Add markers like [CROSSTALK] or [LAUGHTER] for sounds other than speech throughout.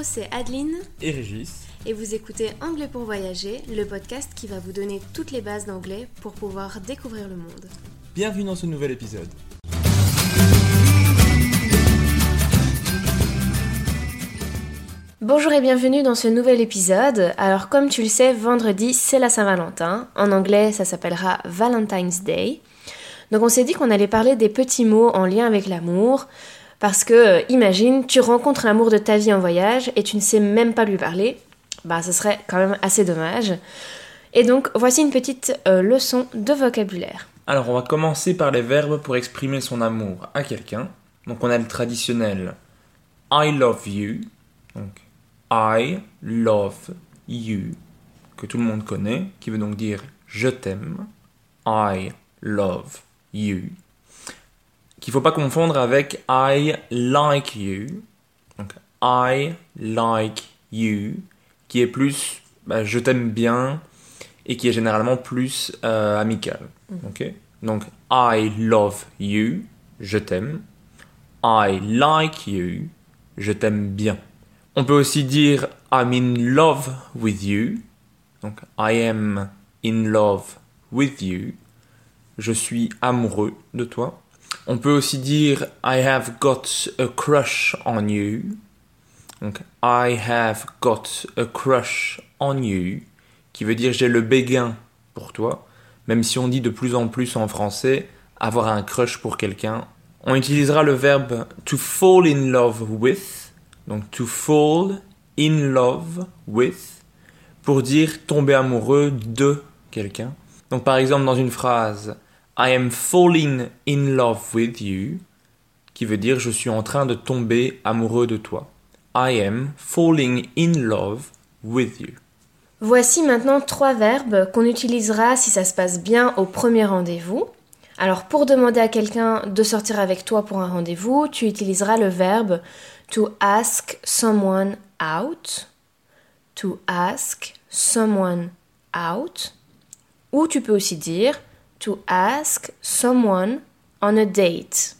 Hello, c'est Adeline et Régis. et vous écoutez Anglais pour voyager, le podcast qui va vous donner toutes les bases d'anglais pour pouvoir découvrir le monde. Bienvenue dans ce nouvel épisode. Bonjour et bienvenue dans ce nouvel épisode. Alors comme tu le sais, vendredi c'est la Saint-Valentin. En anglais ça s'appellera Valentine's Day. Donc on s'est dit qu'on allait parler des petits mots en lien avec l'amour. Parce que, euh, imagine, tu rencontres l'amour de ta vie en voyage et tu ne sais même pas lui parler. Bah, ce serait quand même assez dommage. Et donc, voici une petite euh, leçon de vocabulaire. Alors, on va commencer par les verbes pour exprimer son amour à quelqu'un. Donc, on a le traditionnel I love you. Donc, I love you, que tout le monde connaît, qui veut donc dire je t'aime. I love you. Qu'il faut pas confondre avec I like you. Donc, I like you, qui est plus bah, je t'aime bien et qui est généralement plus euh, amical. Ok? Donc, I love you, je t'aime. I like you, je t'aime bien. On peut aussi dire I'm in love with you. Donc, I am in love with you. Je suis amoureux de toi. On peut aussi dire I have got a crush on you. Donc, I have got a crush on you, qui veut dire j'ai le béguin pour toi. Même si on dit de plus en plus en français avoir un crush pour quelqu'un. On utilisera le verbe to fall in love with. Donc, to fall in love with pour dire tomber amoureux de quelqu'un. Donc, par exemple, dans une phrase I am falling in love with you, qui veut dire je suis en train de tomber amoureux de toi. I am falling in love with you. Voici maintenant trois verbes qu'on utilisera si ça se passe bien au premier rendez-vous. Alors pour demander à quelqu'un de sortir avec toi pour un rendez-vous, tu utiliseras le verbe to ask someone out. To ask someone out. Ou tu peux aussi dire to ask someone on a date.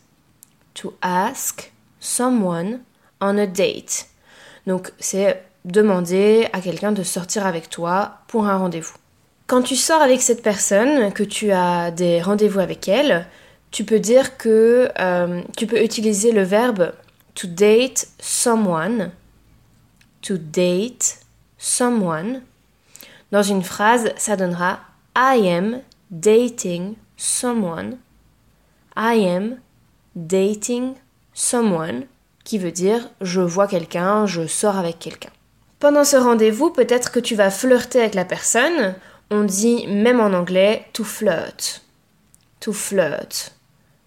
To ask someone on a date. Donc c'est demander à quelqu'un de sortir avec toi pour un rendez-vous. Quand tu sors avec cette personne, que tu as des rendez-vous avec elle, tu peux dire que euh, tu peux utiliser le verbe to date someone. To date someone. Dans une phrase, ça donnera I am dating someone. I am dating someone, qui veut dire je vois quelqu'un, je sors avec quelqu'un. Pendant ce rendez-vous, peut-être que tu vas flirter avec la personne. On dit même en anglais to flirt. To flirt.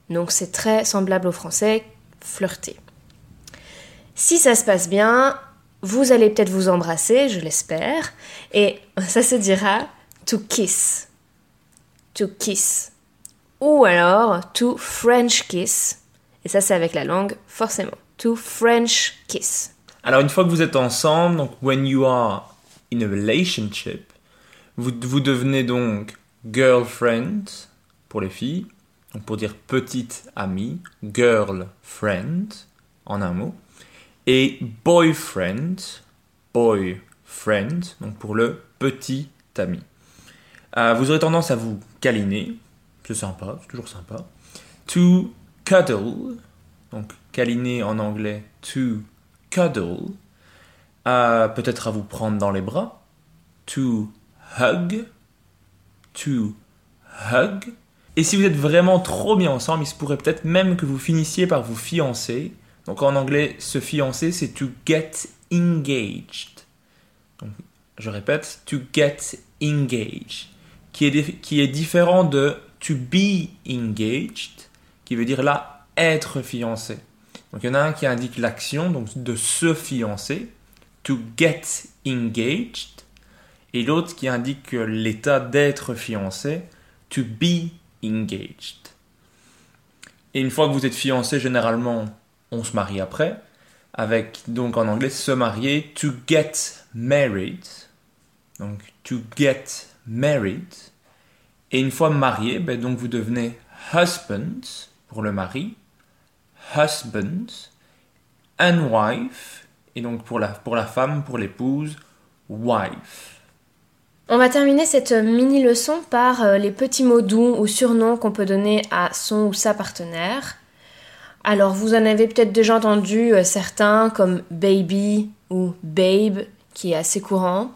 Donc c'est très semblable au français flirter. Si ça se passe bien, vous allez peut-être vous embrasser, je l'espère, et [LAUGHS] ça se dira to kiss. To kiss. Ou alors to French kiss. Et ça, c'est avec la langue, forcément. To French kiss. Alors, une fois que vous êtes ensemble, donc when you are in a relationship, vous, vous devenez donc girlfriend pour les filles, donc pour dire petite amie, girlfriend en un mot, et boyfriend, boyfriend, donc pour le petit ami. Euh, vous aurez tendance à vous câliner, c'est sympa, c'est toujours sympa. To cuddle, donc câliner en anglais, to cuddle. Euh, peut-être à vous prendre dans les bras. To hug, to hug. Et si vous êtes vraiment trop bien ensemble, il se pourrait peut-être même que vous finissiez par vous fiancer. Donc en anglais, se fiancer, c'est to get engaged. Donc, je répète, to get engaged, qui est, qui est différent de to be engaged, qui veut dire là être fiancé. Donc il y en a un qui indique l'action, donc de se fiancer, to get engaged, et l'autre qui indique l'état d'être fiancé, to be engaged. Et une fois que vous êtes fiancé, généralement, on se marie après, avec donc en anglais se marier, to get married. Donc to get married. Et une fois marié, ben, donc vous devenez husband pour le mari, husband, and wife, et donc pour la, pour la femme, pour l'épouse, wife. On va terminer cette mini leçon par euh, les petits mots doux ou surnoms qu'on peut donner à son ou sa partenaire. Alors vous en avez peut-être déjà entendu euh, certains comme baby ou babe qui est assez courant.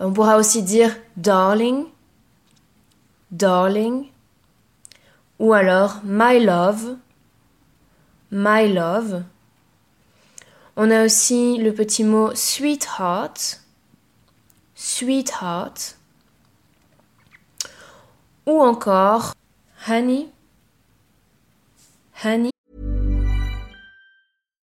On pourra aussi dire darling, darling, ou alors my love, my love. On a aussi le petit mot sweetheart, sweetheart, ou encore honey, honey.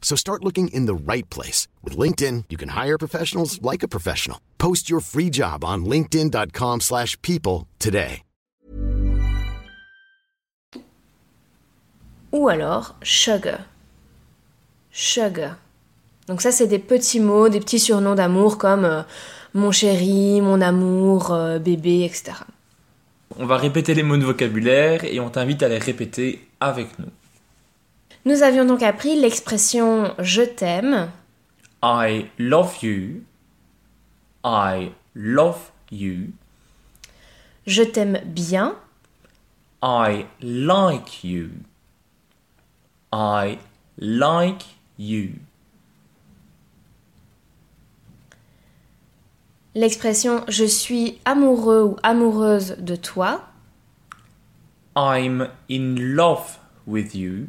So start looking in the right place. With LinkedIn, you can hire professionals like a professional. Post your free job on linkedin.com slash people today. Ou alors sugar. Sugar. Donc ça, c'est des petits mots, des petits surnoms d'amour comme euh, mon chéri, mon amour, euh, bébé, etc. On va répéter les mots de vocabulaire et on t'invite à les répéter avec nous. Nous avions donc appris l'expression je t'aime, I love you. I love you. je t'aime bien, I like you. I like you. l'expression je suis amoureux ou amoureuse de toi, I'm in love with you.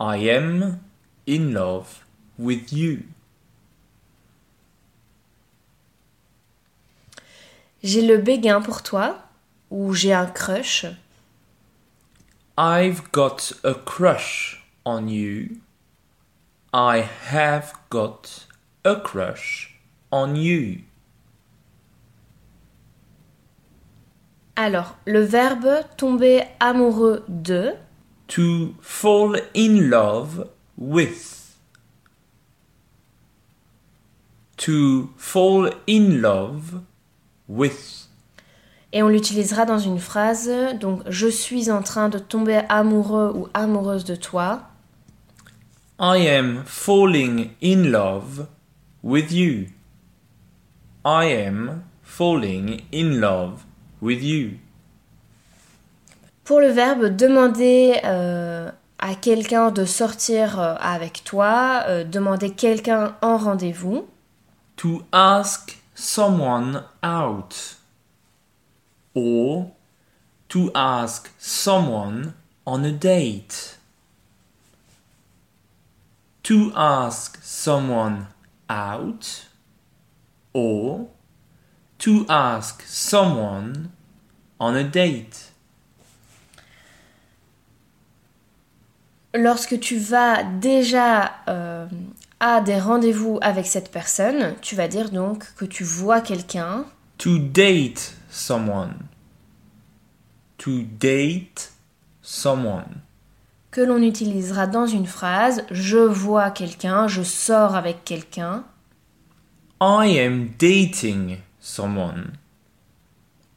I am in love with you. j'ai le béguin pour toi ou j'ai un crush, I've got a crush on you. I have got a crush on you. Alors, le verbe tomber amoureux de, To fall in love with. To fall in love with. et on l'utilisera dans une phrase, donc je suis en train de tomber amoureux ou amoureuse de toi. I am falling in love with you. I am falling in love with you. Pour le verbe demander euh, à quelqu'un de sortir euh, avec toi, euh, demander quelqu'un en rendez-vous, To ask someone out. Or to ask someone on a date. To ask someone out. Or to ask someone on a date. Lorsque tu vas déjà euh, à des rendez-vous avec cette personne, tu vas dire donc que tu vois quelqu'un. To date someone. To date someone. que l'on utilisera dans une phrase je vois quelqu'un, je sors avec quelqu'un. I am dating someone.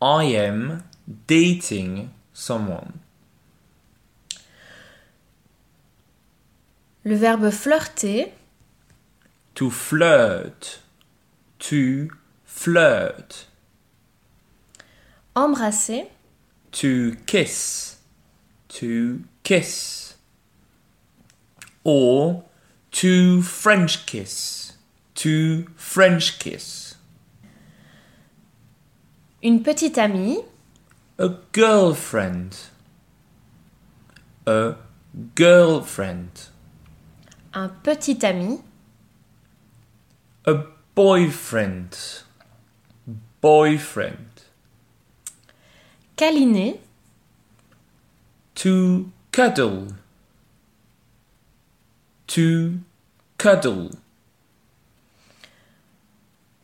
I am dating someone. Le verbe flirter, To flirt. To flirt. embrasser, To kiss. To kiss. Or to French kiss. To French kiss. une petite amie, A girlfriend. A girlfriend. Un petit ami, A boyfriend. Boyfriend. câliner, To cuddle. To cuddle.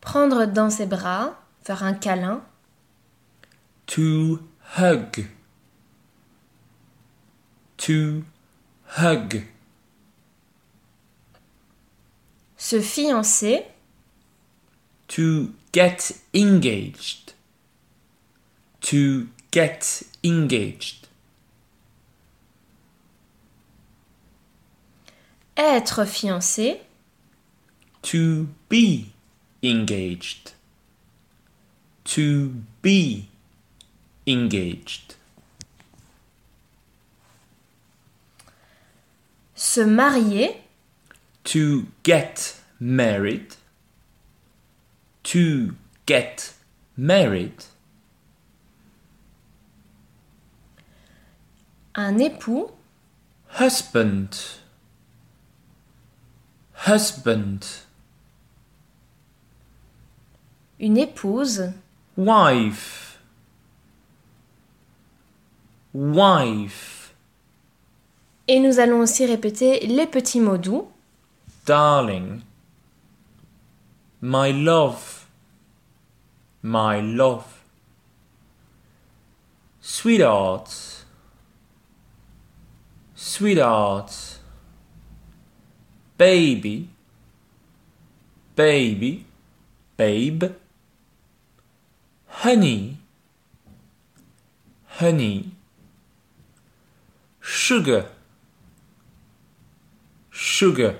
prendre dans ses bras, faire un câlin, To hug. To hug. Se fiancer, To get engaged. To get engaged. être fiancé, To be engaged. To be engaged. se marier, To get married. To get married. un époux, Husband. Husband. une épouse, Wife. Wife. et nous allons aussi répéter les petits mots doux. Darling. My love. My love. Sweetheart. Sweetheart. Baby. Baby. Babe. Honey. Honey. Sugar. Sugar.